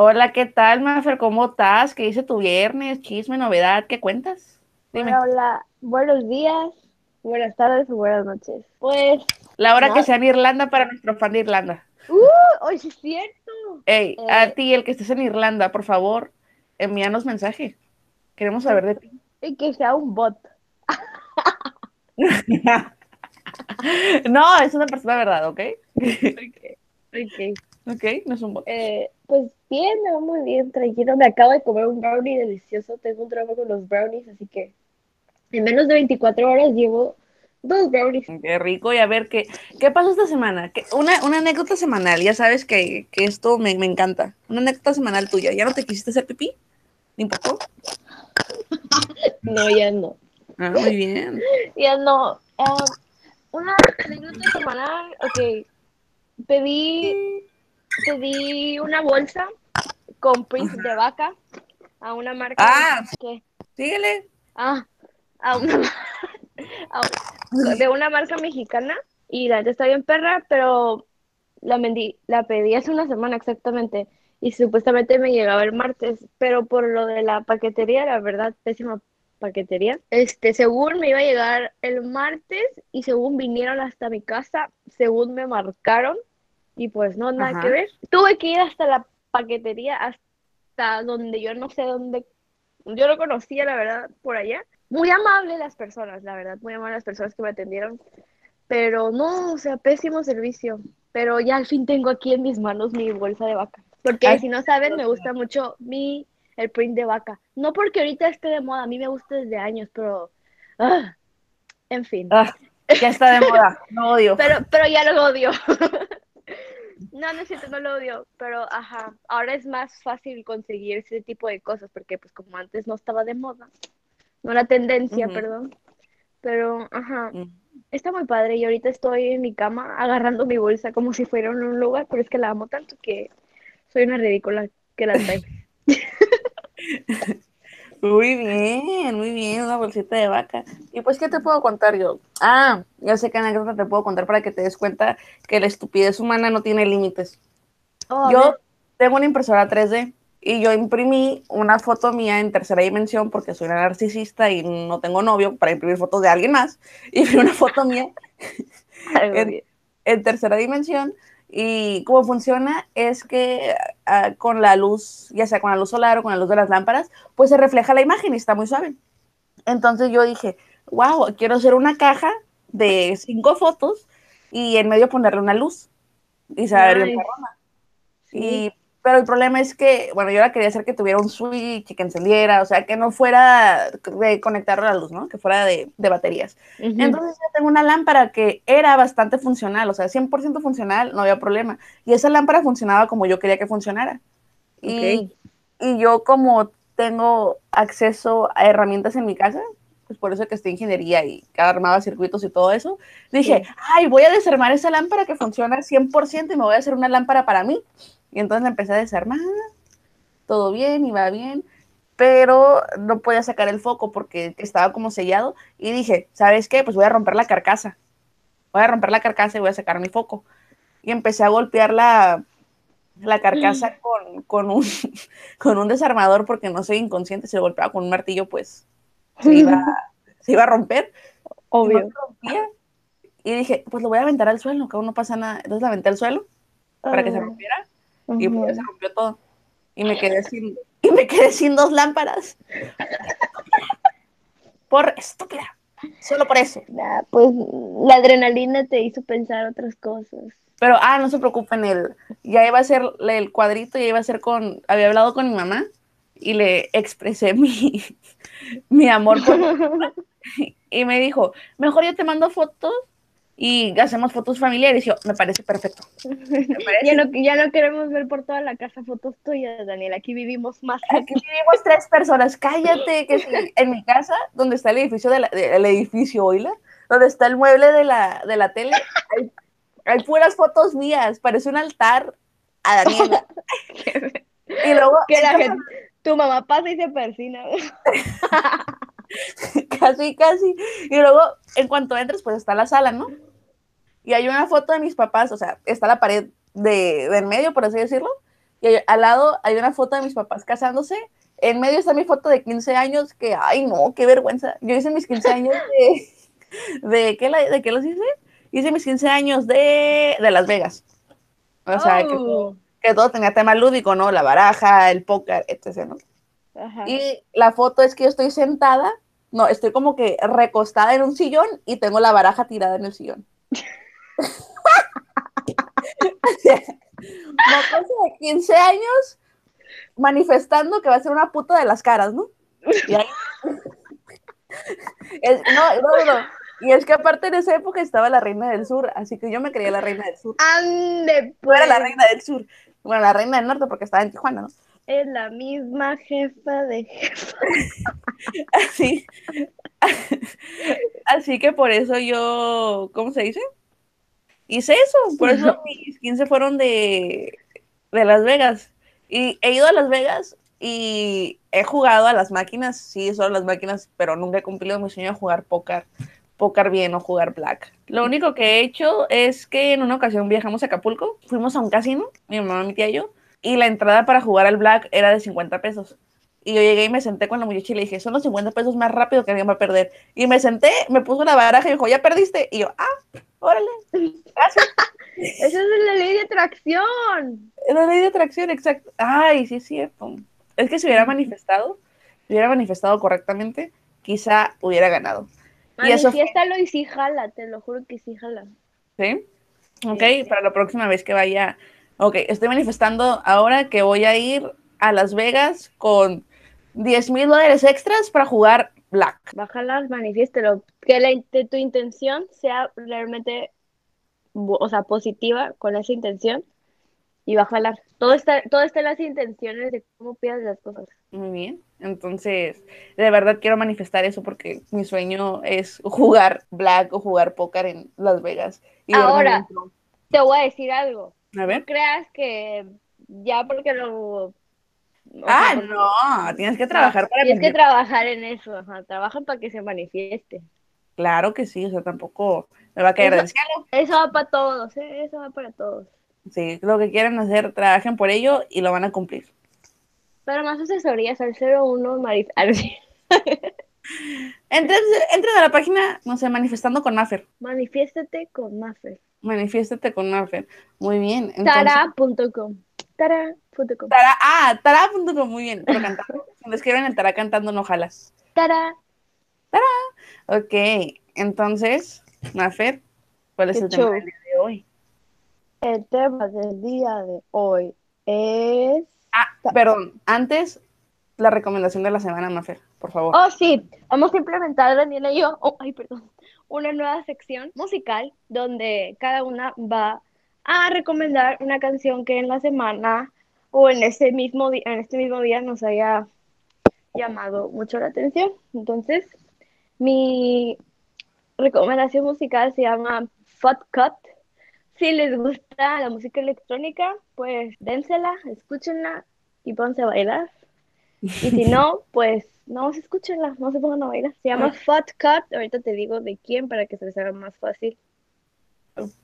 Hola, ¿qué tal, Mafer? ¿Cómo estás? ¿Qué dice tu viernes? Chisme, novedad, ¿qué cuentas? Dime. Hola, hola, buenos días, buenas tardes o buenas noches. Pues. La hora que sea en Irlanda para nuestro fan de Irlanda. ¡Uh! Hoy es cierto. Ey, a eh, ti, el que estés en Irlanda, por favor, envíanos mensaje. Queremos saber de ti. Y que sea un bot. no, es una persona de verdad, ¿ok? Ok. Ok, no es un bot. Eh, pues bien, me va muy bien, tranquilo. Me acabo de comer un brownie delicioso. Tengo un trabajo con los brownies, así que en menos de 24 horas llevo dos brownies. Qué rico. Y a ver, ¿qué, qué pasó esta semana? Una, una anécdota semanal. Ya sabes que, que esto me, me, encanta. Una anécdota semanal tuya. ¿Ya no te quisiste hacer pipí? ¿Ni poco? no, ya no. Ah, muy bien. ya no. Ah, una anécdota semanal, ok. Pedí pedí una bolsa con prints de vaca a una marca. Ah, síguele. Ah, a una, de una marca mexicana y la gente está bien perra, pero la, la pedí hace una semana exactamente y supuestamente me llegaba el martes, pero por lo de la paquetería, la verdad, pésima paquetería. Este, según me iba a llegar el martes y según vinieron hasta mi casa, según me marcaron, y pues no, nada que ver. Tuve que ir hasta la paquetería, hasta donde yo no sé dónde, yo lo conocía, la verdad, por allá. Muy amable las personas, la verdad, muy amables las personas que me atendieron. Pero no, o sea, pésimo servicio. Pero ya al fin tengo aquí en mis manos mi bolsa de vaca. Porque si no saben, me gusta mucho mi el print de vaca. No porque ahorita esté de moda, a mí me gusta desde años, pero ah, en fin. Ah, ya está de moda, no odio. Pero, pero ya lo odio. No, no es cierto, no lo odio, pero ajá, ahora es más fácil conseguir ese tipo de cosas porque pues como antes no estaba de moda, no la tendencia, perdón, pero ajá, mm. está muy padre y ahorita estoy en mi cama agarrando mi bolsa como si fuera en un lugar, pero es que la amo tanto que soy una ridícula que la traigo. Muy bien, muy bien, una bolsita de vaca. Y pues, ¿qué te puedo contar yo? Ah, ya sé qué anécdota te puedo contar para que te des cuenta que la estupidez humana no tiene límites. Oh, yo tengo una impresora 3D y yo imprimí una foto mía en tercera dimensión porque soy una narcisista y no tengo novio para imprimir fotos de alguien más. Y vi una foto mía en tercera dimensión y cómo funciona es que ah, con la luz, ya sea con la luz solar o con la luz de las lámparas, pues se refleja la imagen y está muy suave. Entonces yo dije, wow, quiero hacer una caja de cinco fotos y en medio ponerle una luz. Y se va a ver bien Y pero el problema es que, bueno, yo la quería hacer que tuviera un switch y que encendiera, o sea, que no fuera de conectar a la luz, ¿no? Que fuera de, baterías. Entonces yo tengo una lámpara que era bastante funcional, o sea, 100% funcional, no había problema. Y esa lámpara funcionaba como yo quería que funcionara. Y, y yo como tengo acceso a herramientas en mi casa, pues por eso que estoy ingeniería y armaba circuitos y todo eso, dije, ay, voy a desarmar esa lámpara que funciona 100% y me voy a hacer una lámpara para mí. Y entonces la empecé a desarmar, todo bien, iba bien, pero no podía sacar el foco porque estaba como sellado. Y dije, ¿sabes qué? Pues voy a romper la carcasa. Voy a romper la carcasa y voy a sacar mi foco. Y empecé a golpear la, la carcasa con, con, un, con un desarmador porque no soy inconsciente. Si lo golpeaba con un martillo, pues se iba, se iba a romper. Obvio. Y, dije, pues lo voy a aventar al suelo, que aún no pasa nada. Entonces la aventé al suelo para que se y pues se rompió todo. Y me quedé sin, y me quedé sin dos lámparas. por estúpida. Solo por eso. pues la adrenalina te hizo pensar otras cosas. Pero, ah, no se preocupen, el, ya iba a ser el cuadrito, ya iba a ser con, había hablado con mi mamá y le expresé mi, mi amor por y me dijo, mejor yo te mando fotos y hacemos fotos familiares. Yo, me parece perfecto. ya, no, ya no queremos ver por toda la casa fotos tuyas, Daniel. Aquí vivimos más. Aquí vivimos tres personas. Cállate, que en mi casa, donde está el edificio, de el edificio, oíla, donde está el mueble de la, de la tele, hay, puras fotos mías. Parece un altar a Daniela. y luego. Que la gente, tu mamá pasa y se persina. casi, casi. Y luego, en cuanto entres, pues está la sala, ¿no? Y hay una foto de mis papás, o sea, está la pared de, en medio, por así decirlo, y al lado hay una foto de mis papás casándose. En medio está mi foto de 15 años, que, ay, no, qué vergüenza. Yo hice mis 15 años de, ¿de qué, la, de qué los hice? Hice mis 15 años de, de Las Vegas. O sea, que, todo, que, todo, tenía tema lúdico, ¿no? La baraja, el póker, etc., ¿no? Ajá. Y la foto es que yo estoy sentada, no, estoy como que recostada en un sillón y tengo la baraja tirada en el sillón. mocoso de 15 años manifestando que va a ser una puta de las caras, ¿no? Y ahí... es, no, no, no. Y es que aparte en esa época estaba la reina del sur, así que yo me creía la reina del sur. Ande, pues. No era la reina del sur. Bueno, la reina del norte porque estaba en Tijuana, ¿no? Es la misma jefa de jefa. Así. Así que por eso yo, ¿cómo se dice? Hice eso, por eso mis 15 fueron de, de Las Vegas. Y he ido a Las Vegas y he jugado a las máquinas, sí, son las máquinas, pero nunca he cumplido mi sueño de jugar póker, póker bien o jugar black. Lo único que he hecho es que en una ocasión viajamos a Acapulco, fuimos a un casino, mi mamá, mi tía y yo, y la entrada para jugar al black era de 50 pesos. Y yo llegué y me senté con la muchacha y le dije, son los 50 pesos más rápido que alguien va a perder. Y me senté, me puso una baraja y me dijo, ¿ya perdiste? Y yo, ah, órale, gracias. Esa es la ley de atracción. Es la ley de atracción, exacto. Ay, sí es cierto. Es que si hubiera manifestado, si hubiera manifestado correctamente, quizá hubiera ganado. Manifiéstalo y, y sí jala, te lo juro que sí jala. ¿Sí? Ok, para la próxima vez que vaya. Ok, estoy manifestando ahora que voy a ir a Las Vegas con 10 mil dólares extras para jugar Black. Bájala, manifiéstelo. Que la, tu intención sea realmente, o sea, positiva con esa intención y jalar. Todo está, todo está en las intenciones de cómo pidas las cosas. Muy bien. Entonces, de verdad quiero manifestar eso porque mi sueño es jugar Black o jugar póker en Las Vegas. Y Ahora, te voy a decir algo. A ver. No creas que ya porque lo ah, no, tienes que trabajar para Tienes que trabajar en eso, ajá, trabajan para que se manifieste. Claro que sí, o sea, tampoco me va a caer del cielo. Eso va para todos, ¿eh? eso va para todos. Sí, lo que quieren hacer, trabajen por ello y lo van a cumplir. Pero más asesorías al 01 Marif... Entren, entren a la página, no sé, manifestando con Mafer. Manifiéstate con Mafer. Manifiéstate con Mafer. Muy bien. Tara.com. Tara.com. Tara, ah, tara.com, muy bien. Pero cantando. Cuando escriben el tara cantando, no jalas. Tara. Tara. Ok, entonces, Mafer, ¿cuál es el tema del día de hoy? El tema del día de hoy es. Ah, perdón, antes la recomendación de la semana, Mafer, por favor. Oh, sí, vamos a implementar, Daniela y yo, oh, ay, perdón, una nueva sección musical donde cada una va a recomendar una canción que en la semana o en este mismo, en este mismo día nos haya llamado mucho la atención. Entonces, mi recomendación musical se llama Fat Cut. Si les gusta la música electrónica, pues dénsela, escúchenla y pónganse a bailar. Y si no, pues no se escúchenla, no se pongan a bailar. Se llama Fat Cut. Ahorita te digo de quién para que se les haga más fácil.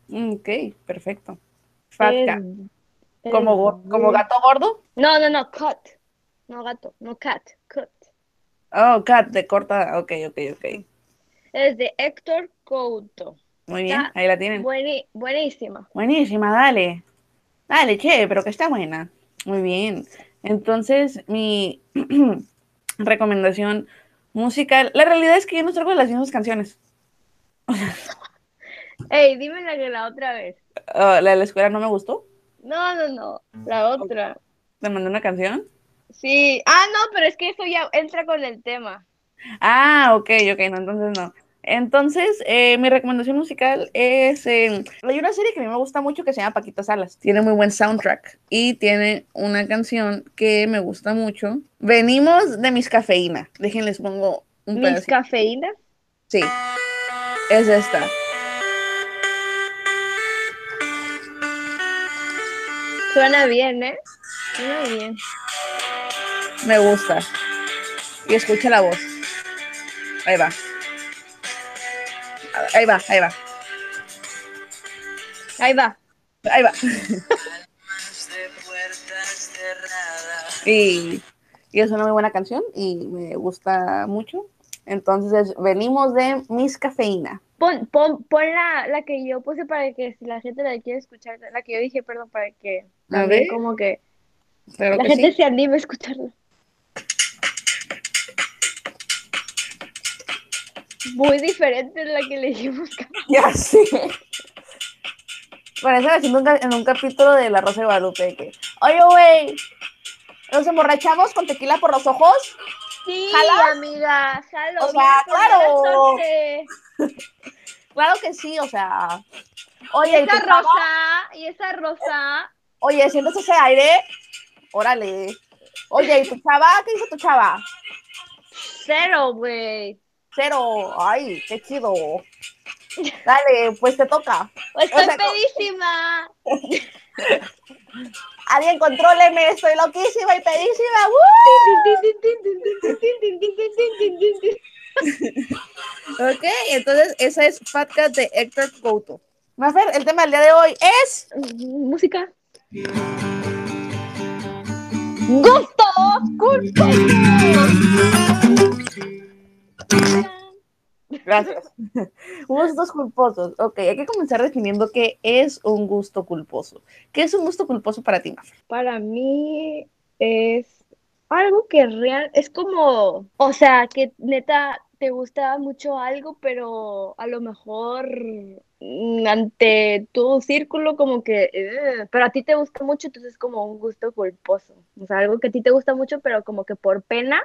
Mm, ok, perfecto. Fat cat. ¿Como, ¿Como gato gordo? No, no, no, cut. No gato, no cat, cut. Oh, cat, de corta, ok, ok, ok. Es de Héctor Couto. Muy bien, ahí la tienen. buenísima. Buenísima, dale. Dale, che, pero que está buena. Muy bien. Entonces, mi recomendación musical, la realidad es que yo no traigo las mismas canciones. Ey, dime la que la otra vez. Oh, ¿La de la escuela no me gustó? No, no, no. La otra. ¿Te mandé una canción? Sí. Ah, no, pero es que eso ya entra con el tema. Ah, ok, ok, no, entonces no. Entonces, eh, mi recomendación musical es. Eh, hay una serie que a mí me gusta mucho que se llama Paquita Salas. Tiene muy buen soundtrack y tiene una canción que me gusta mucho. Venimos de mis cafeína. Déjenles pongo un ¿Mis cafeína? Sí. Es esta. Suena bien, ¿eh? Suena bien. Me gusta. Y escucha la voz. Ahí va. Ahí va, ahí va. Ahí va. Ahí va. Y, y es una muy buena canción y me gusta mucho. Entonces, venimos de Miss Cafeína. Pon, pon, pon la, la que yo puse para que si la gente la quiere escuchar, la que yo dije, perdón, para que A también ver. como que la que gente sí. se anime a escucharla. Muy diferente de la que le dijimos. Ya sé. Parece haciendo un en un capítulo de La Rosa de Guadalupe que, oye, güey, ¿nos emborrachamos con tequila por los ojos? Sí, ¿Jalas? amiga, jalo. O sea, claro. Claro que sí, o sea. Oye, ¿y esa chava? rosa, y esa rosa, Oye, ¿sientes ese aire? Órale. Oye, ¿y tu chava? ¿Qué dice tu chava? cero, güey. Cero. Ay, qué chido. Dale, pues te toca. Estoy O sea, co- pedísima. Alguien contróleme, estoy loquísima y pedísima. ¡Woo! Ok, entonces esa es Cat de Héctor Couto. Mafer, el tema del día de hoy es Música. Gusto culposo. Gracias. Gustos culposos. Ok, hay que comenzar definiendo qué es un gusto culposo. ¿Qué es un gusto culposo para ti, Mafer? Para mí es algo que real, es como, o sea, que neta te gusta mucho algo, pero a lo mejor mm, ante tu círculo como que, eh, pero a ti te gusta mucho, entonces es como un gusto culposo. O sea, algo que a ti te gusta mucho, pero como que por pena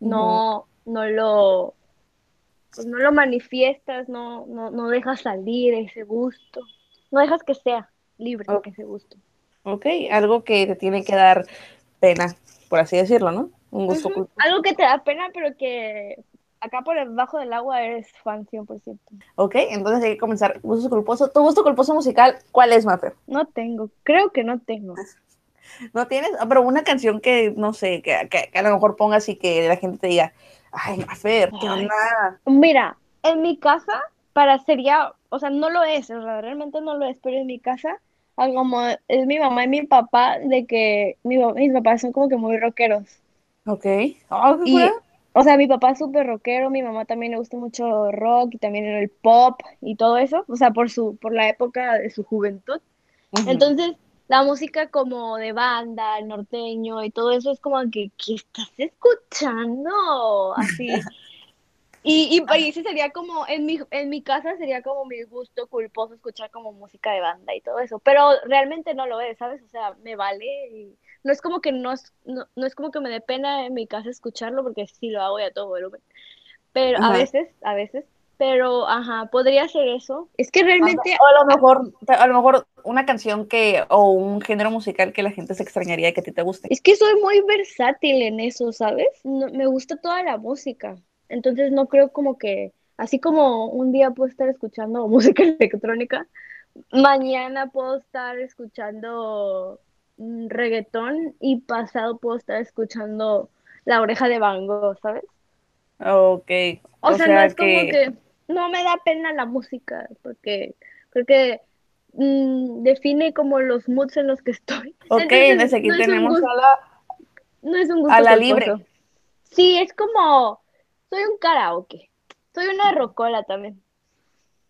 no, no lo, pues no lo manifiestas, no, no, no dejas salir ese gusto, no dejas que sea libre Ok. ese gusto. Ok, algo que te tiene que dar pena, por así decirlo, ¿no? Un gusto. Algo que te da pena, pero que acá por debajo del agua eres fan 100%. Ok, entonces hay que comenzar. Gustos culposos. ¿Tu gusto culposo musical cuál es, Mafer? No tengo, creo que no tengo. ¿No tienes? Ah, Pero una canción que, no sé, que, que- que a lo mejor pongas y que la gente te diga, ay, Mafer, ¿qué onda? Mira, en mi casa, para sería, o sea, no lo es, o sea, realmente no lo es, pero en mi casa, como es mi mamá y mi papá, de que mi, mis papás son como que muy rockeros. Ok. Oh, Y. o sea, mi papá es súper rockero, mi mamá también le gusta mucho rock y también el pop y todo eso, o sea, por su, por la época de su juventud. Entonces, la música como de banda, el norteño y todo eso es como que, ¿qué estás escuchando? Así. Y, y, y ese sería como, en mi, en mi casa sería como mi gusto culposo escuchar como música de banda y todo eso, pero realmente no lo es, ¿sabes? O sea, me vale y no es como que no es, no, no es como que me dé pena en mi casa escucharlo porque sí lo hago y a todo volumen, pero a veces, a veces, pero ajá, podría ser eso. Es que realmente O a lo mejor, a lo mejor una canción que, o un género musical que la gente se extrañaría y que a ti te guste. Es que soy muy versátil en eso, ¿sabes? No- me gusta toda la música. Entonces no creo como que, así como un día puedo estar escuchando música electrónica, mañana puedo estar escuchando reggaetón y pasado puedo estar escuchando La Oreja de Van Gogh, ¿sabes? Ok. O, sea, no es como que no me da pena la música, porque creo que mm, define como los moods en los que estoy. Ok, Entonces, entonces aquí no es un tenemos gusto- a la... No es un gusto A la libre. Sí, es como, soy un karaoke. Soy una rocola también.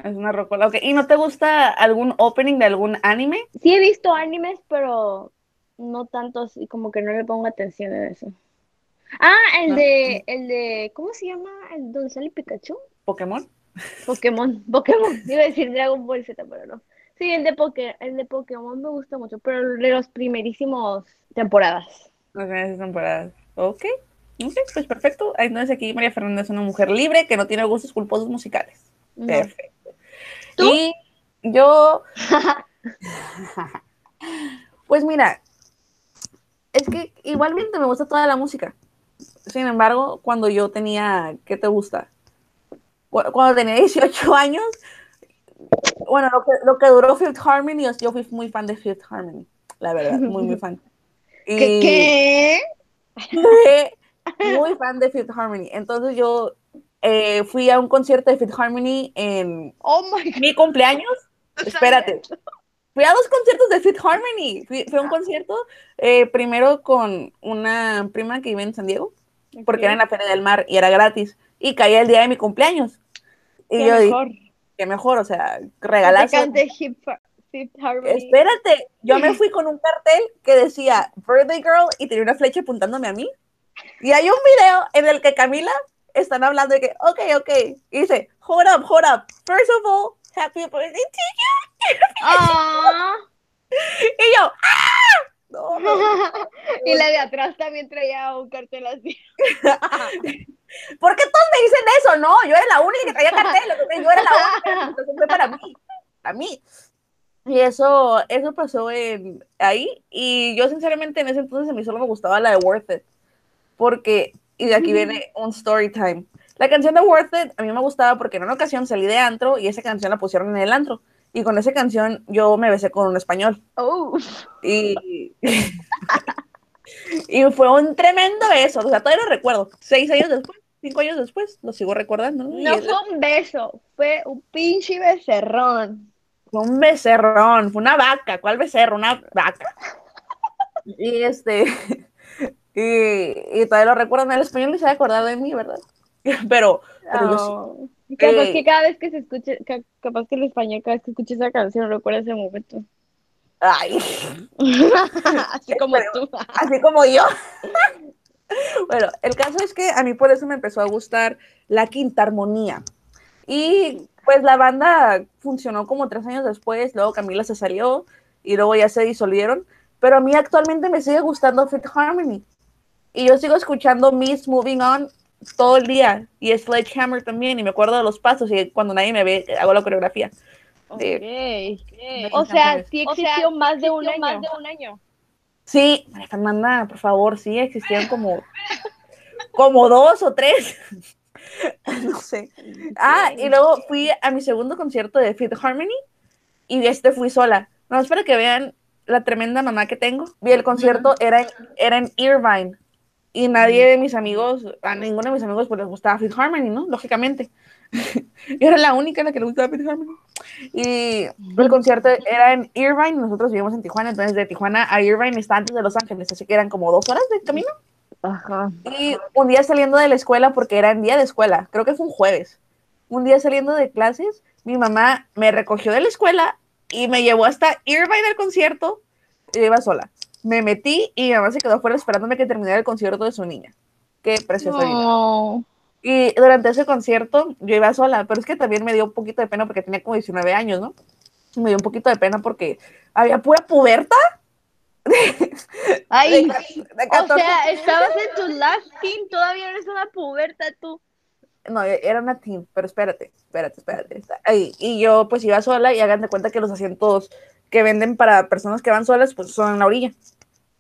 Es una rocola. Ok. ¿Y no te gusta algún opening de algún anime? Sí he visto animes, pero no tanto así, como que no le pongo atención en eso. Ah, el No. de, el de, ¿cómo se llama? El donde sale Pikachu. ¿Pokémon? Pokémon, Pokémon. Iba a decir Dragon Ball Z, pero no. Sí, el de Poké, el de Pokémon me gusta mucho, pero de los primerísimos temporadas. Ok, esas temporadas. Ok. Ok, pues perfecto. Entonces aquí María Fernanda es una mujer libre que no tiene gustos culposos musicales. No. Perfecto. ¿Tú? Y yo, pues mira, que igualmente me gusta toda la música. Sin embargo, cuando yo tenía, ¿qué te gusta? Cu- Cuando tenía 18 años, bueno, lo que, lo que duró Fifth Harmony, yo- fui muy fan de Fifth Harmony, la verdad, muy, muy fan. Y- qué? muy fan de Fifth Harmony. Entonces yo eh, fui a un concierto de Fifth Harmony en Oh my God. mi cumpleaños. Espérate. Fui a dos conciertos de Fit Harmony. Fui, fui a un concierto eh, primero con una prima que vive en San Diego, porque era en la Feria del Mar y era gratis. Y caía el día de mi cumpleaños. Y Qué yo mejor. dije, qué mejor, o sea, regalazo. cante Hip, Hip Harmony. Espérate, yo me fui con un cartel que decía Birthday Girl y tenía una flecha apuntándome a mí. Y hay un video en el que Camila están hablando de que, ok, ok, y dice, hold up, hold up. First of all, happy birthday to Ah. You. Y yo, ¡ah! No, no. y la de atrás también traía un cartel así. ¿Por qué todos me dicen eso? No, yo era la única que traía cartel, yo era la única, fue para mí, para mí. Y eso, eso pasó en, ahí, y yo sinceramente en ese entonces a mí solo me gustaba la de Worth It, porque, y de aquí viene un story time. La canción de Worth It a mí me gustaba porque en una ocasión salí de antro y esa canción la pusieron en el antro, y con esa canción yo me besé con un español. Oh. Y, y fue un tremendo beso, o sea, todavía lo recuerdo. Seis años después, cinco años después, lo sigo recordando. ¿no? Fue un beso, fue un pinche becerrón. fue un becerrón, fue una vaca, ¿cuál becerro? Una vaca. Y este, y, y todavía lo recuerdo, el español ni se va a acordar de mí, ¿verdad? Pero, pero yo sí. Oh. Capaz Eh. que cada vez que se escuche, ca- capaz que el español, cada vez que escuche esa canción, recuerda ese momento. Ay, Así como tú. así como yo. Bueno, el caso es que a mí por eso me empezó a gustar la quinta armonía. Y pues la banda funcionó como tres años después, luego Camila se salió y luego ya se disolvieron, pero a mí actualmente me sigue gustando Fit Harmony. Y yo sigo escuchando Miss Moving On todo el día y Sledgehammer también y me acuerdo de los pasos y cuando nadie me ve hago la coreografía. De-. O sea, sí existió más de un año. Sí, María Fernanda, por favor, sí, existían como, como dos o tres. no sé. Ah, y luego fui a mi segundo concierto de Fit Harmony y de este fui sola. No, es para que vean la tremenda mamá que tengo. Vi el concierto, era en, era en Irvine. Y nadie de mis amigos, a ninguno de mis amigos pues les gustaba Fit Harmony, ¿no? Lógicamente. Yo era la única a la que le gustaba Fit Harmony. Y el concierto era en Irvine, nosotros vivimos en Tijuana, entonces de Tijuana a Irvine está antes de Los Ángeles, así que eran como dos horas de camino. Ajá. Y un día saliendo de la escuela, porque era en día de escuela, creo que fue un jueves, un día saliendo de clases, mi mamá me recogió de la escuela y me llevó hasta Irvine al concierto, y yo iba sola. Me metí y mi mamá se quedó afuera esperándome que terminara el concierto de su niña. Qué precioso. No. Y durante ese concierto yo iba sola, pero es que también me dio un poquito de pena porque tenía como 19 años, ¿no? Me dio un poquito de pena porque había pura puberta. Ay, de o 14 sea, estabas en tu last teen, todavía eres una puberta tú. No, era una teen, pero espérate, espérate, espérate. ahí. Y yo pues iba sola y hagan de cuenta que los asientos que venden para personas que van solas pues son en la orilla.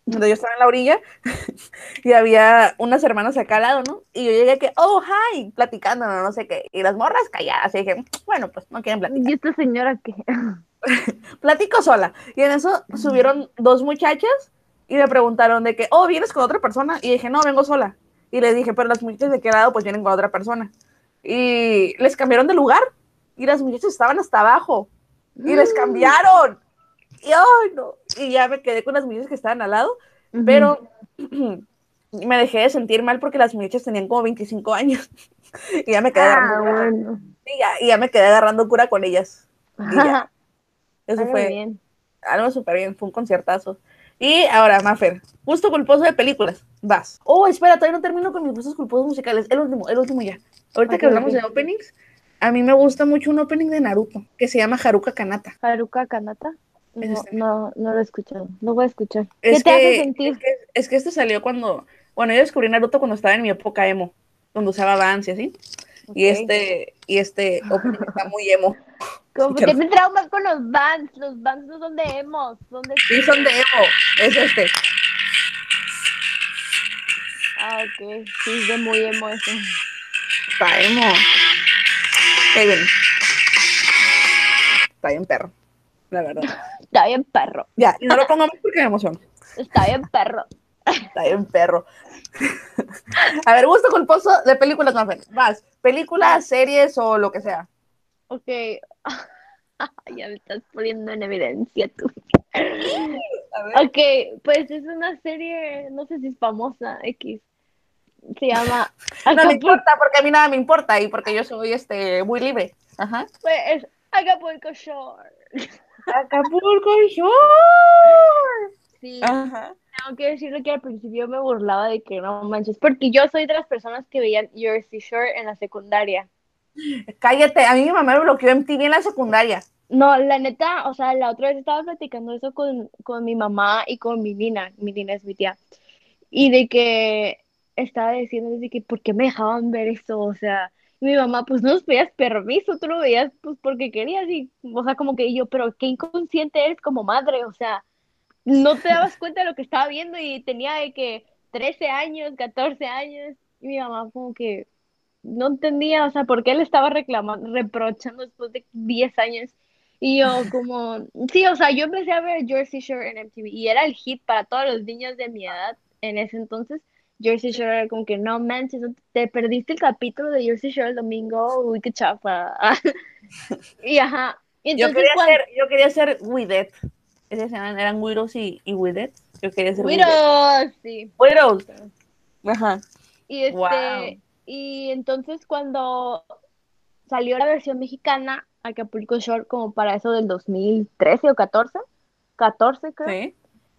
Entonces yo estaba en la orilla y había unas hermanas acá al lado, ¿no? Y yo llegué que, oh, hi, platicando, no, no sé qué. Y las morras calladas. Y dije, bueno, pues no quieren platicar. ¿Y esta señora qué? Platico sola. Y en eso subieron dos muchachas y me preguntaron de que, oh, ¿vienes con otra persona? Y dije, no, vengo sola. Y les dije, pero las muchachas de qué lado pues vienen con otra persona. Y les cambiaron de lugar. Y las muchachas estaban hasta abajo. Y les cambiaron. Y, ay, no. y ya me quedé con las muchachas que estaban al lado. Pero me dejé de sentir mal porque las muchachas tenían como 25 años. y ya me quedé Ah, agarrando cura. Y ya, y ya me quedé agarrando cura con ellas. Y ya. Eso fue bien. algo súper bien, fue un conciertazo. Y ahora, Mafer, gusto culposo de películas, vas. Oh, espera, todavía no termino con mis gustos culposos musicales. El último, el último ya. Ahorita que hablamos de openings, a mí me gusta mucho un opening de Naruto que se llama Haruka Kanata. Haruka Kanata. No, no, no lo he escuchado. Lo voy a escuchar. Es ¿Qué te que, hace sentir? Es que, es que este salió cuando, bueno, yo descubrí Naruto cuando estaba en mi época emo, cuando usaba Vans y así. Y este, y este está muy emo. Me traumas con los bands. Los bands no son de emos, son de. Sí, son de emo, es este. Ah, ok. Sí, es de muy emo eso. Está emo. Ahí viene. Está bien perro, la verdad. Está bien perro. Ya, no lo pongo más porque me emociono. Está bien perro. Está bien perro. A ver, gusto culposo de películas más. Vas, películas, series o lo que sea. Ok. ya me estás poniendo en evidencia tú. A ver. Ok, pues es una serie, no sé si es famosa, X. Se llama No me importa porque a mí nada me importa y porque yo soy este muy libre. Ajá. pues, es Acapulco Shore. Acapulco Shore. Sí, Ajá. tengo que decirle que al principio me burlaba de que no manches, porque yo soy de las personas que veían Jersey Shore en la secundaria. Cállate, a mí mi mamá me bloqueó MTV en la secundaria. No, la neta, o sea, la otra vez estaba platicando eso con, con mi mamá y con mi nina, mi nina es mi tía, y de que estaba diciendo de que por qué me dejaban ver eso, o sea, mi mamá, pues no nos pedías permiso, tú lo veías pues porque querías, y, o sea, como que yo, pero qué inconsciente eres como madre, o sea, no te dabas cuenta de lo que estaba viendo y tenía de que 13 años, 14 años, y mi mamá como que no entendía, o sea, por qué él estaba reclamando, reprochando después de 10 años. Y yo como, sí, o sea, yo empecé a ver Jersey Shore en MTV y era el hit para todos los niños de mi edad en ese entonces. Jersey Shore era como que, no manches, te perdiste el capítulo de Jersey Shore el domingo, uy, qué chafa. Y ajá, y Yo entonces quería cuando... ser, yo quería ser Wideth. Esos eran, eran Widows y, y Wideth. Yo quería ser Widows, sí. Widows. Ajá. Y este, Wow. y entonces cuando salió la versión mexicana, Acapulco Shore, como para eso del 2013 o 14, 14 creo, Sí.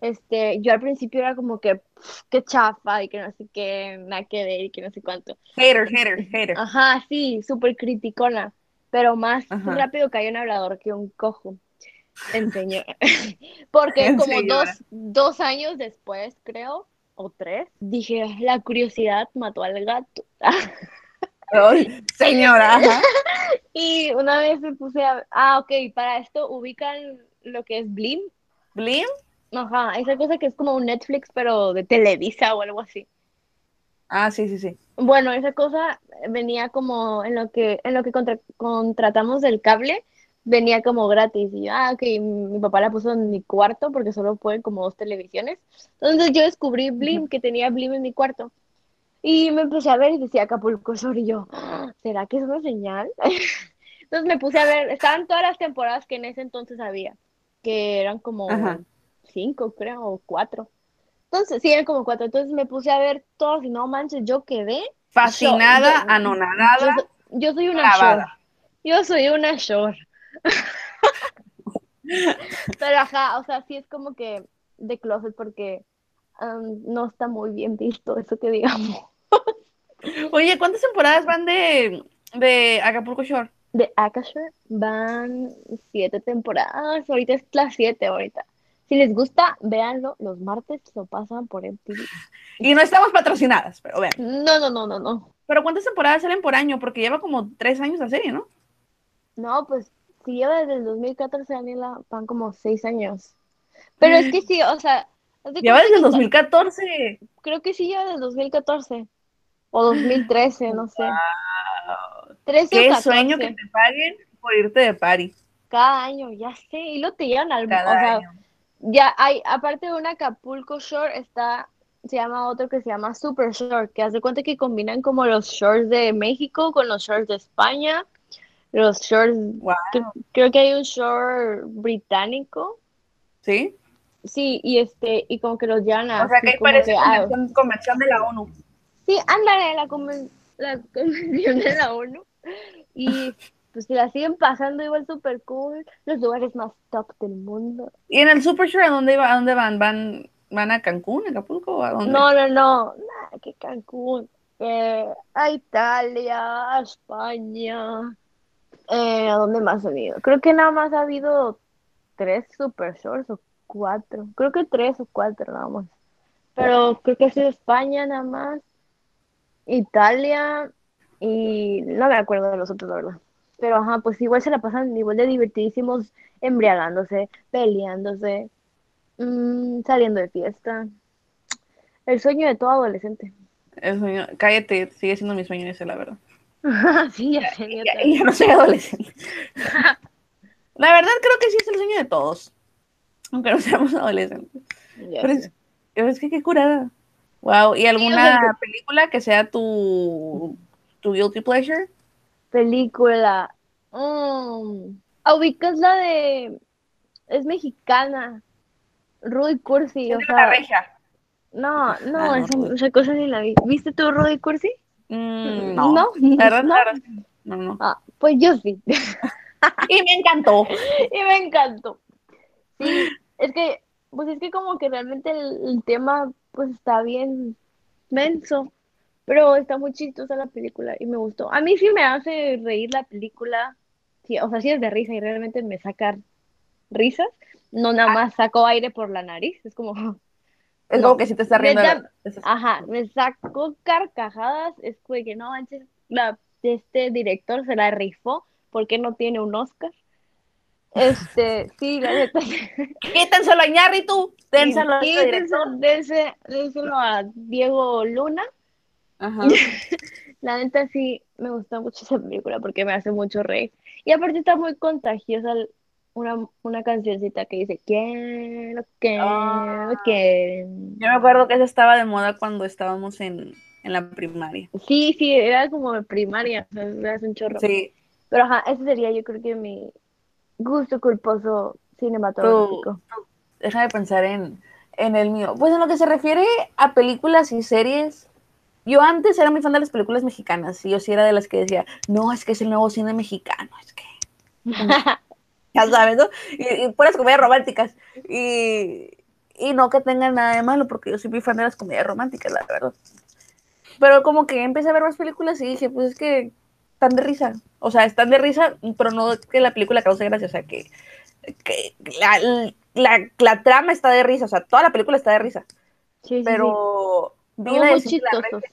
Este, yo al principio era como que, "Pf, qué chafa, y que no sé qué, nada que ver, y que no sé cuánto. Hater, hater, hater. Ajá, sí, súper criticona, pero más Ajá. rápido cayó un hablador que un cojo. Enseñó. Porque En como dos, dos años después, creo, o tres, dije, la curiosidad mató al gato. Ay, señora. Y una vez me puse a... Ah, ok, para esto ubican lo que es Blim. Blim. Ajá, esa cosa que es como un Netflix, pero de Televisa o algo así. Ah, sí, sí, sí. Bueno, esa cosa venía como en lo que, en lo que contra- contratamos el cable, venía como gratis. Y ah, ok, mi papá la puso en mi cuarto porque solo pueden como dos televisiones. Entonces yo descubrí Blim, que tenía Blim en mi cuarto. Y me empecé a ver y decía Acapulco Shore y yo, "Ah, ¿será que es una señal? Entonces me puse a ver, estaban todas las temporadas que en ese entonces había, que eran como Ajá. Cinco, creo, o cuatro. Entonces, sí, eran como cuatro. Entonces me puse a ver todos y no manches, yo quedé. Fascinada, Yo- yo- anonadada. Yo, so- yo soy una shore. Yo soy una shore. Pero ajá, o sea, sí es como que de closet porque um, no está muy bien visto eso que digamos. Oye, ¿cuántas temporadas van de, de Acapulco Shore? De Akashore van siete temporadas. Ahorita es la siete ahorita. Si les gusta, véanlo. Los martes lo pasan por MTV. Y no estamos patrocinadas, pero vean. No, no, no, no, no. Pero ¿cuántas temporadas salen por año? Porque lleva como tres años la serie, ¿no? No, pues si lleva desde el 2014, Daniela, van como seis años. Pero es que sí, o sea, Lleva desde el que 2014. creo que sí lleva desde el 2014 o 2013, no sé. Wow. 13 o Qué 14 sueño que te paguen por irte de party cada año, ya sé, y lo te llevan al, cada o sea, año. Ya hay, aparte de un Acapulco Shore, está, se llama otro que se llama Super Shore, que hace cuenta que combinan como los shorts de México con los shorts de España, los shorts, Wow. creo que hay un short británico, ¿Sí? sí, y este, y como que los llevan O sea que ahí parece que, ah, convención, convención de la ONU. Sí, ándale, la, conven- la convención de la ONU. Y pues se la siguen pasando igual súper cool. Los lugares más top del mundo. ¿Y en el Super Shore a dónde, va, a dónde van? van? ¿Van a Cancún, Acapulco o a dónde? No, no, no. Nada, que Cancún. Eh, a Italia, a España. Eh, ¿a dónde más han ido? Creo que nada más ha habido tres super shorts o cuatro. Creo que tres o cuatro nada más. Pero creo que ha sido España nada más. Italia y no me acuerdo de los otros, la verdad. Pero ajá, pues igual se la pasan igual de divertidísimos, embriagándose, peleándose, mm, saliendo de fiesta. El sueño de todo adolescente. El sueño- cállate, sigue siendo mi sueño ese, la verdad. sí, ya sé, Ya, ya no soy adolescente. La verdad creo que sí es el sueño de todos. Aunque no seamos adolescentes. Pero es, es que qué curada. Wow. ¿Y alguna película que sea tu, tu guilty pleasure? Película. mm, Ah, ubicas la de. Es mexicana. Rudy Cursi. O sea, la regia. no, Ah, no, esa, Rudy. esa cosa ni la vi. ¿Viste tú Rudy Cursi? Mm, no. No, no. no, no. Ah, pues yo sí. Y me encantó. y me encantó. Sí, es que, pues es que como que realmente el, el tema, pues está bien menso, pero está muy chistosa la película y me gustó. A mí sí me hace reír la película, sí, o sea, sí es de risa y realmente me saca risas, no nada más saco aire por la nariz, es como, Es No. como que si te está riendo. Es- ajá, me sacó carcajadas, es como que no la, este director se la rifó, ¿por qué no tiene un Oscar? Este, sí, la neta. Quítenselo a Iñárritu, dénselo a este déselo a Diego Luna. Ajá. La neta sí me gustó mucho esa película porque me hace mucho reír. Y aparte está muy contagiosa una, una cancioncita que dice quiero, quiero, quiero. Yo me acuerdo que esa estaba de moda cuando estábamos en, en la primaria. Sí, sí, era como de primaria, o sea, me hace un chorro. Sí. Pero ajá, ese sería yo creo que mi gusto culposo cinematográfico. Déjame pensar en, en el mío. Pues en lo que se refiere a películas y series, yo antes era muy fan de las películas mexicanas y yo sí era de las que decía, no, es que es el nuevo cine mexicano, es que, ya sabes, ¿no? Y, y puras comedias románticas. Y, y no que tengan nada de malo, porque yo soy muy fan de las comedias románticas, la verdad. Pero como que empecé a ver más películas y dije, pues es que están de risa. O sea, están de risa, pero no que la película cause gracia, o sea, que, que la, la, la trama está de risa, o sea, toda la película está de risa. Sí, sí, Pero sí. Vi Somos la de Cindy la. Regia,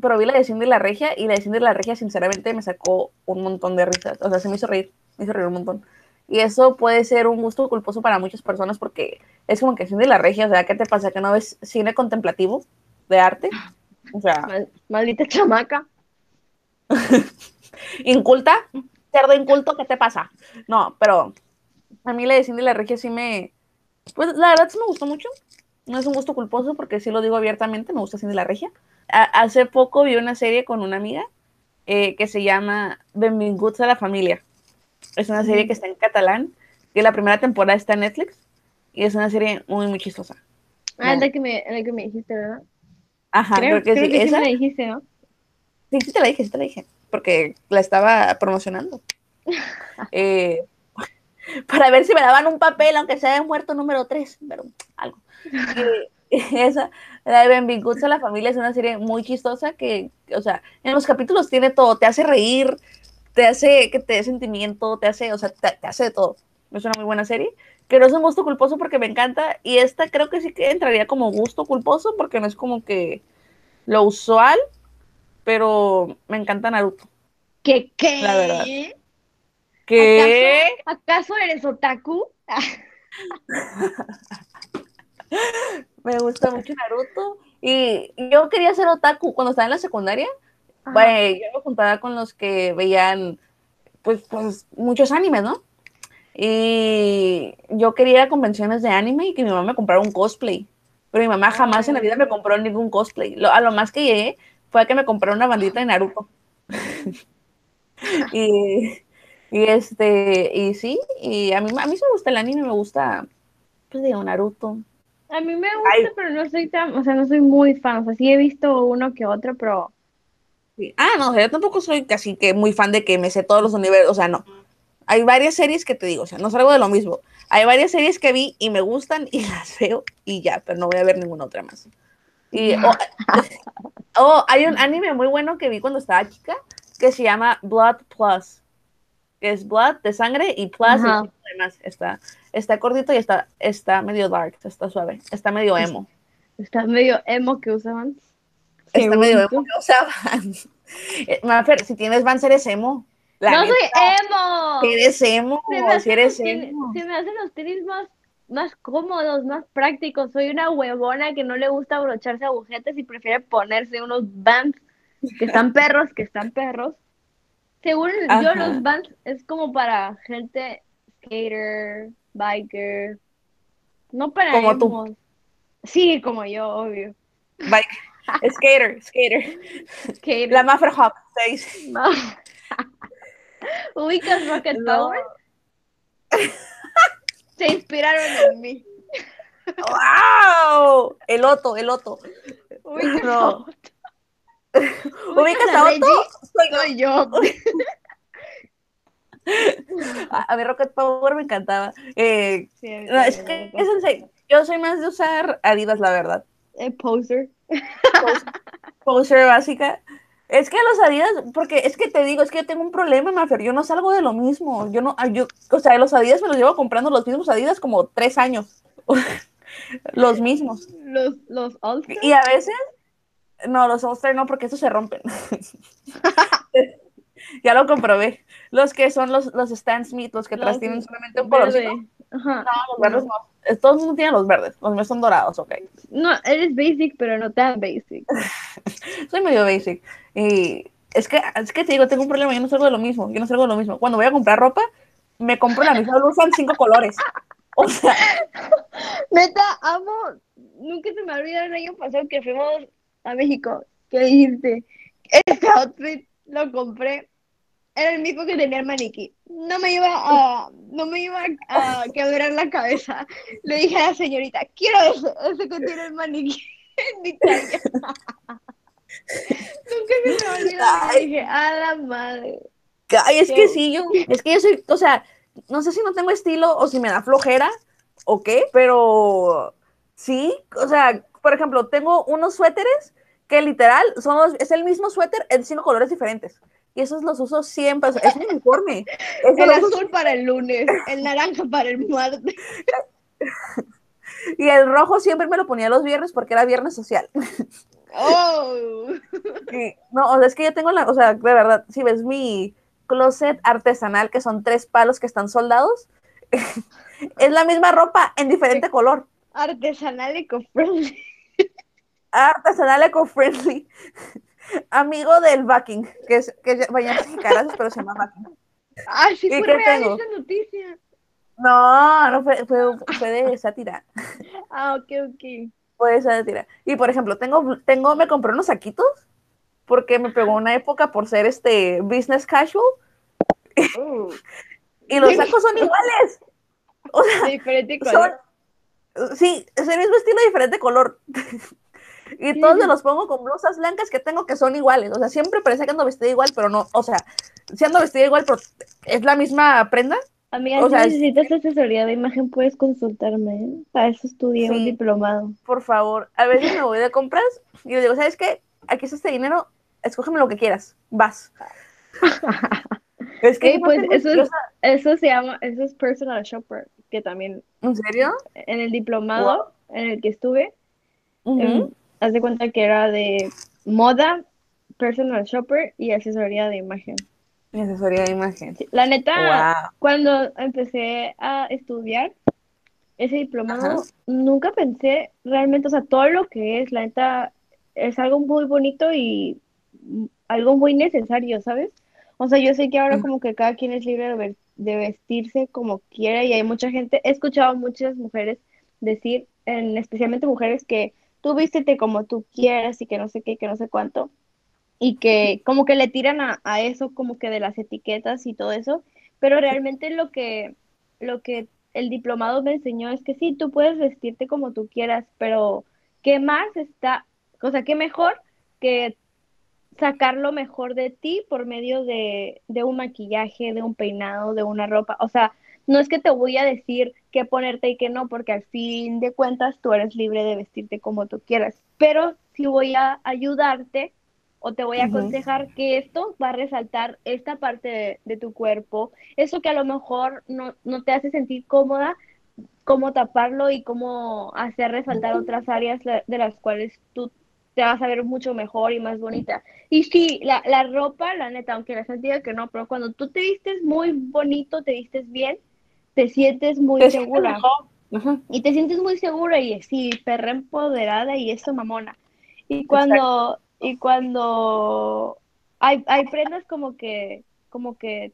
pero vi la de Cindy la Regia y la de Cindy la Regia sinceramente me sacó un montón de risas, o sea, se me hizo reír, me hizo reír un montón. Y eso puede ser un gusto culposo para muchas personas porque es como que Cindy la Regia, o sea, ¿qué te pasa? ¿Que no ves cine contemplativo de arte? O sea, Mal- maldita chamaca. inculta, cerdo inculto, ¿qué te pasa? No, pero a mí la de Cindy la Regia sí me, pues la verdad sí me gustó mucho. No es un gusto culposo porque sí lo digo abiertamente, me gusta Cindy la Regia. A- hace poco vi una serie con una amiga eh, que se llama Benvinguts a la familia. Es una serie que está en catalán, que la primera temporada está en Netflix y es una serie muy, muy chistosa. Ah, No. la que me, la que me dijiste, ¿verdad? Ajá, creo, creo que creo sí. que sí Esa, me dijiste, ¿no? Sí, sí te la dije, sí te la dije, porque la estaba promocionando. Eh, para ver si me daban un papel, aunque sea de muerto número 3, pero algo. Y esa, la de Benvinguts a la familia es una serie muy chistosa que, o sea, en los capítulos tiene todo, te hace reír, te hace que te dé sentimiento, te hace, o sea, te, te hace de todo. Es una muy buena serie, que no es un gusto culposo porque me encanta, y esta creo que sí que entraría como gusto culposo porque no es como que lo usual, pero me encanta Naruto. ¿Qué qué? La verdad. ¿Qué? ¿Acaso, ¿Acaso eres otaku? Me gusta mucho Naruto. Y yo quería ser otaku cuando estaba en la secundaria. Bueno, yo me juntaba con los que veían, pues, pues, muchos animes, ¿no? Y yo quería ir a convenciones de anime y que mi mamá me comprara un cosplay. Pero mi mamá jamás en la vida me compró ningún cosplay. Lo- a lo más que llegué fue a que me comprara una bandita de Naruto. y, y este, y sí, y a mí, a mí sí me gusta el anime, me gusta, pues digo, Naruto. A mí me gusta, Ay. pero no soy tan, o sea, no soy muy fan. O sea, sí he visto uno que otro, pero Sí. Ah, no, o sea, yo tampoco soy casi que muy fan de que me sé todos los universos, o sea, no. Hay varias series que te digo, o sea, no salgo de lo mismo. Hay varias series que vi y me gustan y las veo y ya, pero no voy a ver ninguna otra más. Y, oh, oh, hay un anime muy bueno que vi cuando estaba chica que se llama Blood Plus, que es Blood de sangre y Plus Ajá. y demás. Está, está cortito y está, está medio dark, está suave, está medio emo. está medio emo que usaban. Está medio emo que usaban. Eh, Mafer, si tienes Vans, eres emo. La ¡No neta, soy emo! si eres emo, si eres emo. se me hacen los tenis más, más cómodos, más prácticos. Soy una huevona que no le gusta abrocharse agujetas y prefiere ponerse unos bands que están perros, que están perros. Según yo, los bands es como para gente skater, biker, no para Como tú. emos. Sí, como yo, obvio. Bike. Skater, skater. Skater. La Hawk, se dice. No. ¿Ubicas Rocket No. Power? Se inspiraron en mí. ¡Wow! El Otto, el Otto. Ubicas No. a Otto. ¿Ubicas a? Otto? Soy yo. Soy yo. A, a mí Rocket Power me encantaba. Eh, Sí, no, es que es yo soy más de usar Adidas, la verdad. Eh, poser. Poser básica. Es que los Adidas, porque es que te digo, es que yo tengo un problema, Mafer, yo no salgo de lo mismo. Yo no, yo, o sea, los Adidas me los llevo comprando los mismos Adidas como tres años. los mismos. Los, los All Y a veces, no, los All-Star no, porque esos se rompen. ya lo comprobé. Los que son los, los Stan Smith, los que Los tienen solamente un color. Ajá. No, los verdes no. Todos no tienen los verdes. Los míos son dorados, ok. No, eres basic, pero no tan basic. Soy medio basic. Y es que, es que te digo, tengo un problema. Yo no salgo de lo mismo. Yo no salgo de lo mismo. Cuando voy a comprar ropa, me compro la misma blusa en cinco colores. O sea, Neta, amo. Nunca se me olvida el año pasado que fuimos a México. Que dijiste, este outfit lo compré. Era el mismo que tenía el maniquí. No me iba a, no me iba a quebrar la cabeza. Le dije a la señorita, quiero ese, ese que tiene el maniquí en mi talla. Nunca se me. Le dije, a la madre. ay, es Qué- que sí, yo, es que yo soy, o sea, no sé si no tengo estilo o si me da flojera o qué, pero sí, o sea, por ejemplo, tengo unos suéteres que literal son los- es el mismo suéter en cinco colores diferentes. Y esos los uso siempre, es mi uniforme. Eso El uso- azul para el lunes, el naranja para el martes. y el rojo siempre me lo ponía los viernes porque era viernes social. Oh. No, o sea, es que yo tengo la, o sea, de verdad, si ves mi closet artesanal, que son tres palos que están soldados, es la misma ropa en diferente color. Artesanal eco-friendly. Artesanal eco-friendly. Amigo del backing, que es que bañarse en caras, pero se llama backing. Ah, sí ¿Y fue real tengo? esa noticia. No, no fue, fue, fue de sátira. Ah, ok, ok. Fue de sátira. Y por ejemplo, tengo, tengo, me compré unos saquitos porque me pegó una época por ser este business casual Uh, y los sacos son iguales. O sea, de diferente Son- color. sí, es el mismo estilo, diferente color. Y todos me los pongo con blusas blancas que tengo que son iguales. O sea, siempre parece que ando vestida igual, pero no. O sea, si ando vestida igual, pero es la misma prenda. Amiga, o si sea, es- necesitas asesoría de imagen, puedes consultarme. ¿eh? Para eso estudié un diplomado. Por favor, a veces me voy de compras y yo digo, ¿sabes qué? Aquí está este dinero, escógeme lo que quieras, vas. es Ey, no pues eso es, eso se llama, eso es personal shopper, que también ¿En serio? en el diplomado en el que estuve, em, haz de cuenta que era de moda, personal shopper y asesoría de imagen. Mi asesoría de imagen. Sí, La neta, Wow. cuando empecé a estudiar ese diplomado, Ajá. nunca pensé realmente, o sea, todo lo que es, la neta, es algo muy bonito y mm, algo muy necesario, ¿sabes? O sea, yo sé que ahora Ujú. como que cada quien es libre de, ver- de vestirse como quiera y hay mucha gente, he escuchado a muchas mujeres decir, en, especialmente mujeres, que tú vístete como tú quieras y que no sé qué, que no sé cuánto y que como que le tiran a, a eso como que de las etiquetas y todo eso, pero realmente lo que, lo que el diplomado me enseñó es que sí, tú puedes vestirte como tú quieras, pero ¿qué más está, o sea, qué mejor que sacar lo mejor de ti por medio de, de un maquillaje, de un peinado, de una ropa? O sea, no es que te voy a decir qué ponerte y qué no, porque al fin de cuentas tú eres libre de vestirte como tú quieras, pero sí voy a ayudarte o te voy a aconsejar que esto va a resaltar esta parte de, de tu cuerpo, eso que a lo mejor no, no te hace sentir cómoda, cómo taparlo y cómo hacer resaltar otras áreas de las cuales tú te vas a ver mucho mejor y más bonita. Y sí, la, la ropa, la neta, aunque la gente diga que no, pero cuando tú te vistes muy bonito, te vistes bien, te sientes muy Te segura. Y te sientes muy segura y sí, perra empoderada y eso mamona. Y cuando, y cuando hay, hay prendas como que, como que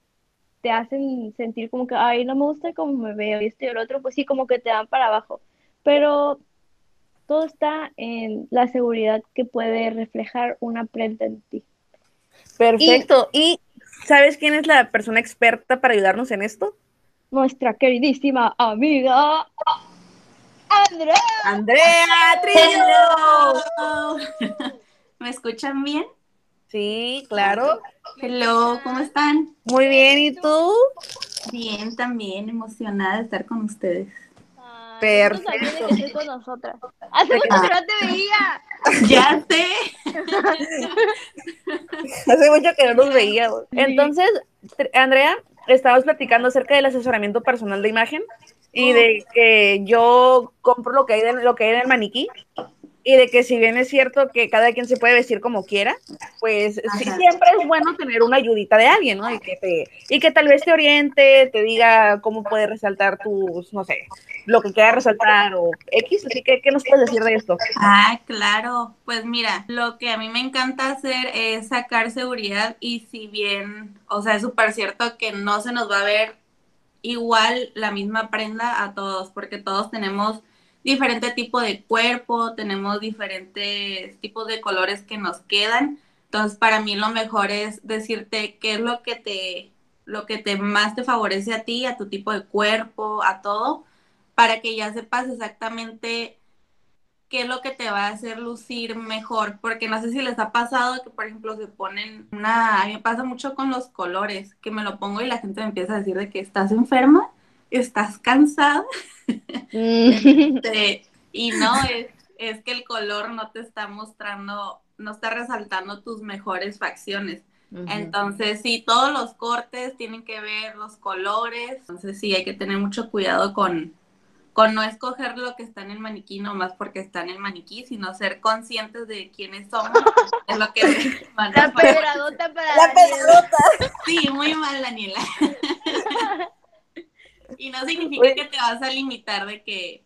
te hacen sentir como que, ay, no me gusta cómo me veo y esto y el otro, pues sí, como que te dan para abajo. Pero todo está en la seguridad que puede reflejar una prenda en ti. Perfecto. ¿Y sabes quién es la persona experta para ayudarnos en esto? Nuestra queridísima amiga Andrea. Andrea Trillo. ¿Me escuchan bien? Sí, claro. Hello, ¿cómo están? Muy bien, ¿y tú? Bien, también emocionada de estar con ustedes. Perfecto. Perfecto. Que estés con nosotras. Hace mucho que no te veía. Ya sé. Hace mucho que no nos veíamos. Entonces, Andrea, estabas platicando acerca del asesoramiento personal de imagen y de que yo compro lo que hay, de, lo que hay en el maniquí y de que si bien es cierto que cada quien se puede vestir como quiera, pues sí, siempre es bueno tener una ayudita de alguien, ¿no? Y que, te, y que tal vez te oriente, te diga cómo puedes resaltar tus, no sé, lo que quieras resaltar o X, así que, ¿qué nos puedes decir de esto? Ah, claro, pues mira, lo que a mí me encanta hacer es sacar seguridad y si bien, o sea, es súper cierto que no se nos va a ver igual la misma prenda a todos, porque todos tenemos diferente tipo de cuerpo, tenemos diferentes tipos de colores que nos quedan. Entonces, para mí lo mejor es decirte qué es lo que te lo que te más te favorece a ti, a tu tipo de cuerpo, a todo, para que ya sepas exactamente qué es lo que te va a hacer lucir mejor, porque no sé si les ha pasado que, por ejemplo, se ponen una, a mí me pasa mucho con los colores, que me lo pongo y la gente me empieza a decir de que estás enferma, estás cansada, este, y no, es, es que el color no te está mostrando, no está resaltando tus mejores facciones. Entonces, sí, todos los cortes tienen que ver los colores. Entonces, sí, hay que tener mucho cuidado con, con no escoger lo que está en el maniquí nomás porque está en el maniquí, sino ser conscientes de quiénes somos. es lo que La pedradota para La pedradota. Sí, muy mal, Daniela. Y no significa que te vas a limitar de que,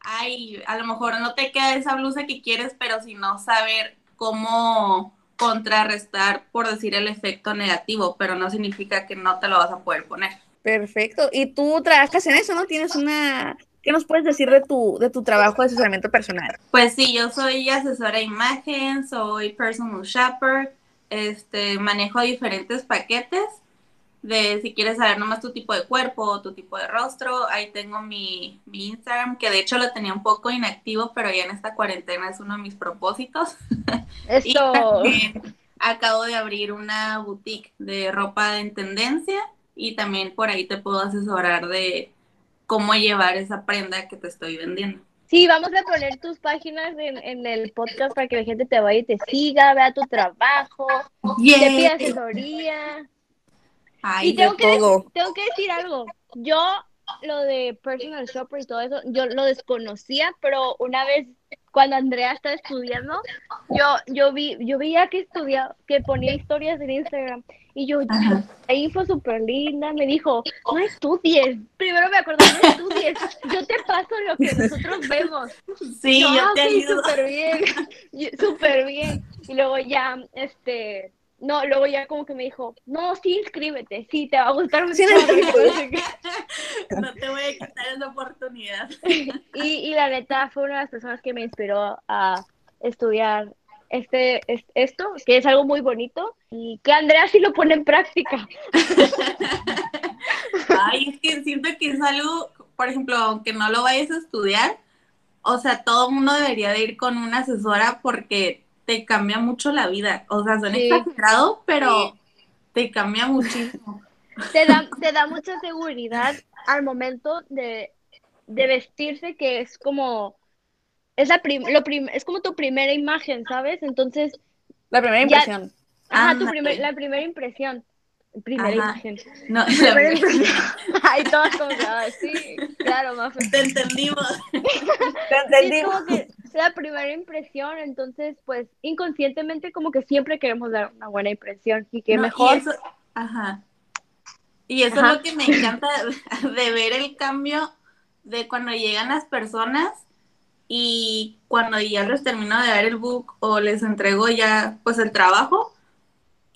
ay, a lo mejor no te queda esa blusa que quieres, pero si no saber cómo contrarrestar, por decir, el efecto negativo, pero no significa que no te lo vas a poder poner. Perfecto. Y tú trabajas en eso, ¿no? Tienes una... ¿Qué nos puedes decir de tu, de tu trabajo de asesoramiento personal? Pues sí, yo soy asesora de imagen, soy personal shopper, este, manejo diferentes paquetes de si quieres saber nomás tu tipo de cuerpo, tu tipo de rostro. Ahí tengo mi, Instagram, que de hecho lo tenía un poco inactivo, pero ya en esta cuarentena es uno de mis propósitos. Esto. acabo de abrir una boutique de ropa en tendencia y también por ahí te puedo asesorar de cómo llevar esa prenda que te estoy vendiendo. Sí, vamos a poner tus páginas en, el podcast para que la gente te vaya y te siga, vea tu trabajo, te pida asesoría y tengo que, tengo que decir algo. Yo, lo de personal shopper y todo eso, yo lo desconocía, pero una vez cuando Andrea estaba estudiando, yo, yo vi, yo veía que estudiaba, que ponía historias en Instagram. Y yo, ahí fue súper linda, me dijo, no estudies. Primero me acordé, no estudies. Yo te paso lo que nosotros vemos. Sí, yo, te ayudo. Súper bien, súper bien. Y luego ya, este, no, luego ya como que me dijo, no, sí, inscríbete, sí, te va a gustar mucho. no te voy a quitar esa oportunidad. y, y la neta fue una de las personas que me inspiró a estudiar este, esto, que es algo muy bonito, y que Andrea sí lo pone en práctica. Ay, es que siento que es algo, por ejemplo, aunque no lo vayas a estudiar, o sea, todo el mundo debería de ir con una asesora porque te cambia mucho la vida. O sea, son exagerados, pero te cambia muchísimo. Te da, te da mucha seguridad al momento de, vestirse, que es como, es, la lo es como tu primera imagen, ¿sabes? Entonces... La primera impresión. ajá, tu la primera impresión. Primera imagen. No, primera impresión. Ay, todas como que, sí, claro, más. Te entendimos. Te entendimos. que la primera impresión, entonces, pues, inconscientemente como que siempre queremos dar una buena impresión y que mejor. Y eso, ajá. Y eso es lo que me encanta de ver el cambio de cuando llegan las personas y cuando ya les termino de dar el book o les entrego ya pues el trabajo,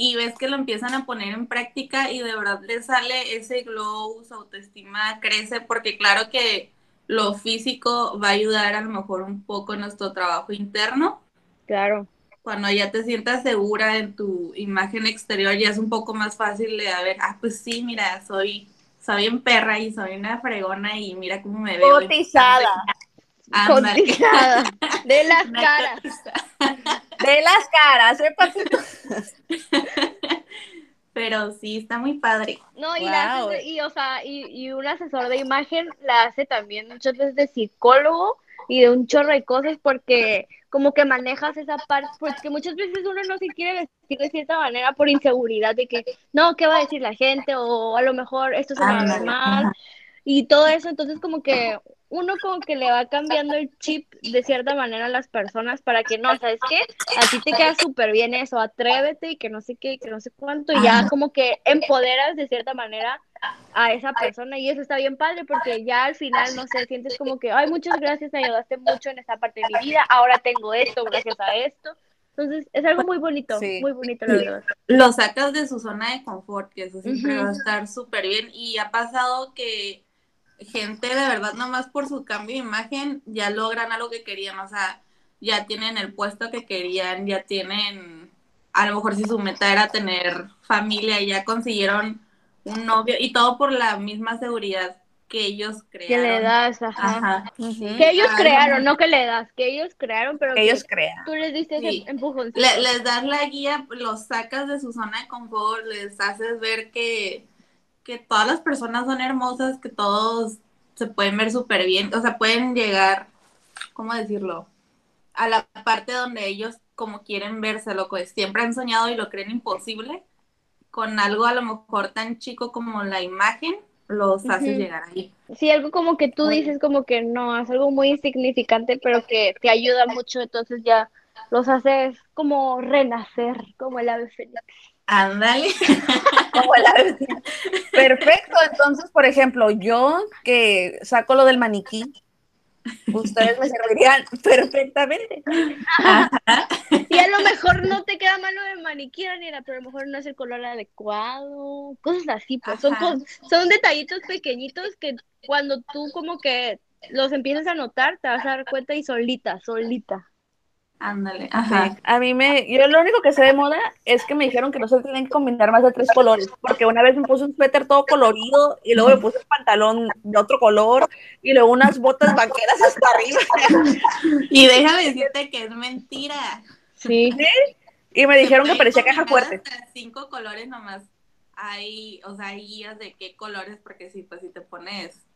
y ves que lo empiezan a poner en práctica y de verdad les sale ese glow, su autoestima crece, porque claro que lo físico va a ayudar a lo mejor un poco en nuestro trabajo interno. Claro. Cuando ya te sientas segura en tu imagen exterior, ya es un poco más fácil de ver, ah, pues sí, mira, soy, soy en perra y soy una fregona y mira cómo me veo. Cotizada. Cotizada. De las caras. De las caras, ¿eh? Pero sí, está muy padre. No, y, la Wow. de- y, o sea, y, y un asesor de imagen la hace también muchas veces de psicólogo y de un chorro de cosas porque como que manejas esa parte, porque muchas veces uno no se quiere vestir de cierta manera por inseguridad de que, no, ¿qué va a decir la gente? O a lo mejor esto se va a ver Ándale, mal ajá. y todo eso, entonces como que uno como que le va cambiando el chip de cierta manera a las personas para que no, ¿sabes qué? A ti te queda súper bien eso, atrévete y que no sé qué, que no sé cuánto, y ya como que empoderas de cierta manera a esa persona y eso está bien padre porque ya al final, no sé, sientes como que, ay, muchas gracias, me ayudaste mucho en esta parte de mi vida, ahora tengo esto gracias a esto. Entonces, es algo muy bonito, Sí. muy bonito, la verdad. Lo sacas de su zona de confort, que eso siempre Ujú. va a estar súper bien. Y ha pasado que gente de verdad nomás por su cambio de imagen ya logran algo que querían, o sea, ya tienen el puesto que querían, ya tienen, a lo mejor si su meta era tener familia, ya consiguieron un novio y todo por la misma seguridad que ellos Que crearon. le das, ajá. Ajá. Que ellos Ah, crearon, no que le das, que ellos crearon, pero Que que ellos crean. tú les diste Sí. ese empujón. Le- les das la guía, los sacas de su zona de confort, les haces ver que, que todas las personas son hermosas, que todos se pueden ver súper bien, o sea, pueden llegar, ¿cómo decirlo? A la parte donde ellos como quieren verse, lo que siempre han soñado y lo creen imposible, con algo a lo mejor tan chico como la imagen, los haces Ujú. llegar ahí. Sí, algo como que tú dices como que no, es algo muy insignificante, pero que te ayuda mucho, entonces ya los haces como renacer, como el ave fénix. Ándale. El. Perfecto, entonces, por ejemplo, yo que saco lo del maniquí, ustedes me servirían perfectamente. Y a lo mejor no te queda malo de maniquí, Daniela, pero a lo mejor no es el color adecuado, cosas así, pues son, cos- son detallitos pequeñitos que cuando tú como que los empiezas a notar, te vas a dar cuenta y solita, solita. Ándale. Ajá. Sí, A mí me, yo lo único que sé de moda es que me dijeron que no se tienen que combinar más de tres colores, porque una vez me puse un suéter todo colorido y luego me puse un pantalón de otro color y luego unas botas vaqueras hasta arriba Y déjame decirte que es mentira. Sí. y me dijeron que parecía caja fuerte. hasta Cinco colores nomás. Hay, o sea, hay guías de qué colores, porque sí, pues si te pones.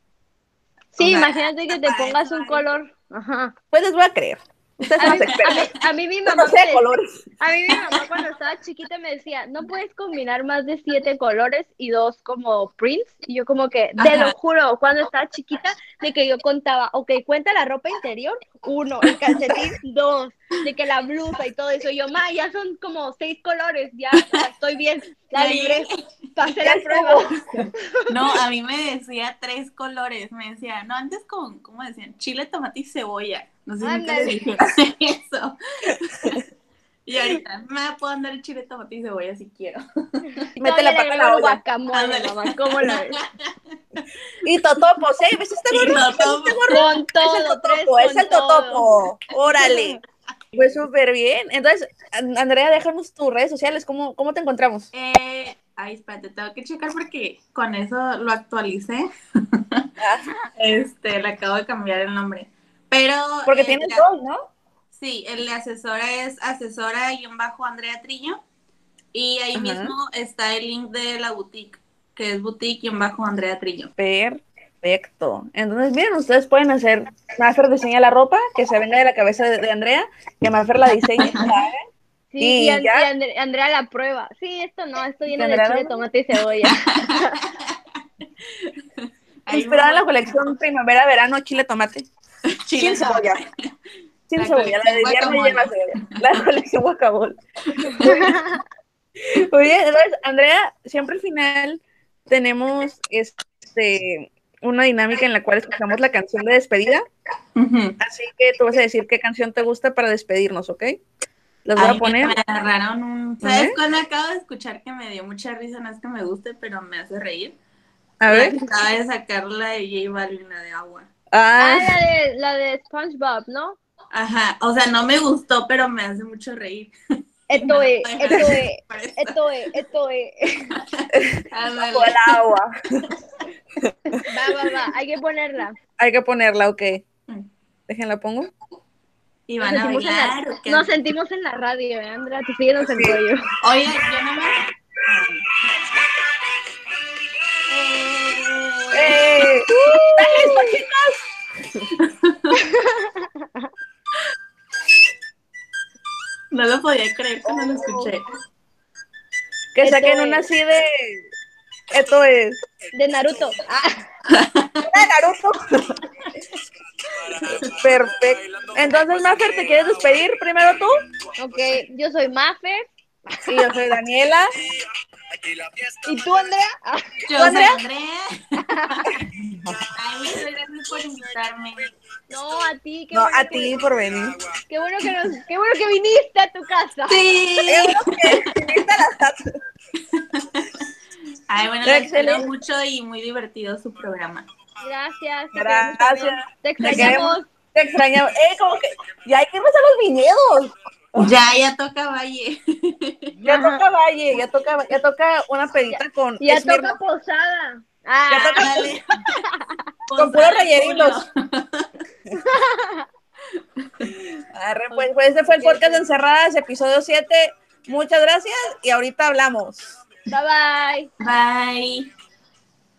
Sí, o sea, imagínate que te pongas un color. Ajá. Pues les voy a creer. A mí, a mí- a mí mi mamá no sé de me- colores. A mí mi mamá cuando estaba chiquita me decía, no puedes combinar más de siete colores y dos como prints. Y yo como que, te lo juro, cuando estaba chiquita, de que yo contaba, ok, cuenta la ropa interior, uno, el calcetín, dos, de que la blusa y todo eso. Y yo, ma, ya son como seis colores, ya, estoy bien, la Ya libré, pasé la prueba. No, a mí me decía tres colores. Me decía, no, antes con, ¿cómo decían? Chile, tomate y cebolla. No sé si nunca les eso. Y ahorita me puedo andar el chile, tomate y cebolla si quiero. Mete la pata en la olla. guacamole, mamá, ¿cómo la ves? Y totopos, ¿eh? ¿Ves este Y gorro? no ¿Ves este gorro? Con Es el todo, totopo, es el todo. totopo. Órale. Pues súper bien. Entonces, An- Andrea, déjanos tus redes sociales. ¿Cómo, cómo te encontramos? Eh, ay, espérate, tengo que checar porque con eso lo actualicé. Este, le acabo de cambiar el nombre. Pero. Porque eh, tienes la- dos, ¿no? Sí, el de asesora es asesora-andrea Trillo. Y ahí Ajá. mismo está el link de la boutique, que es boutique-andrea Trillo. Perfecto. Entonces, miren, ustedes pueden hacer, Mafer diseña la ropa, que se venga de la cabeza de, de Andrea, que Mafer la diseñe. Sí, Y y, ya. y Andrea la prueba. Sí, esto no, esto lleno de Andrea chile, tomate y cebolla. En la colección primavera-verano, chile, tomate. Chile, Sin cebolla. Sin La cebolla, la de lleva guacamole. cebolla. La colección guacamole. Oye, entonces, Andrea, siempre al final tenemos este una dinámica en la cual escuchamos la canción de despedida. Así que tú vas a decir qué canción te gusta para despedirnos, ¿ok? Las voy Ay, a poner. Me agarraron un. ¿Sabes ¿Eh? cuando acabo de escuchar que me dio mucha risa? No es que me guste, pero me hace reír. A ver. Acaba de sacar la de J Balvin, la de agua. Ah, Ah, la de, la de SpongeBob, ¿no? Ajá, o sea, no me gustó, pero me hace mucho reír. Esto es, esto es, esto es, esto es. Bajo el agua. Va, va, va. Hay que ponerla. Hay que ponerla, ok. Mm. Déjenla pongo. Y Nos van a sentimos, en la, bailar. nos sentimos en la radio, ¿eh, Andrea? Te siguen el cuello. Oye, yo no me. Eh, ¡Eh! ¡Están listos, chicos! No lo podía creer cuando lo escuché. Que Esto saquen es. una así de. Esto es. De Naruto. Ah, ¡Ah, Naruto! Perfecto. Entonces, Mafer, ¿te quieres despedir primero tú? ok, yo soy Maffer. Y yo soy Daniela. ¿Y tú, Andrea? Yo soy Andrea? Andrea. Ay, muchas gracias por invitarme. no, a ti. Qué No, bueno a que- ti por venir. Qué bueno que, nos, qué bueno que viniste a tu casa. Sí. Ay, bueno, les Excelente. mucho y muy divertido su programa. Gracias. te Gracias. Te extrañamos. Te extrañaba. ¡Eh, como que! Ya hay que a los viñedos. Ya, ya toca Valle. Ya Ajá. toca Valle, ya toca, ya toca una pedita con. Ya toca posada. Ah, Ya toca- Dale. Con puros. Arre, pues, pues este fue el podcast de Encerradas, episodio 7. Muchas gracias y ahorita hablamos. bye bye. Bye.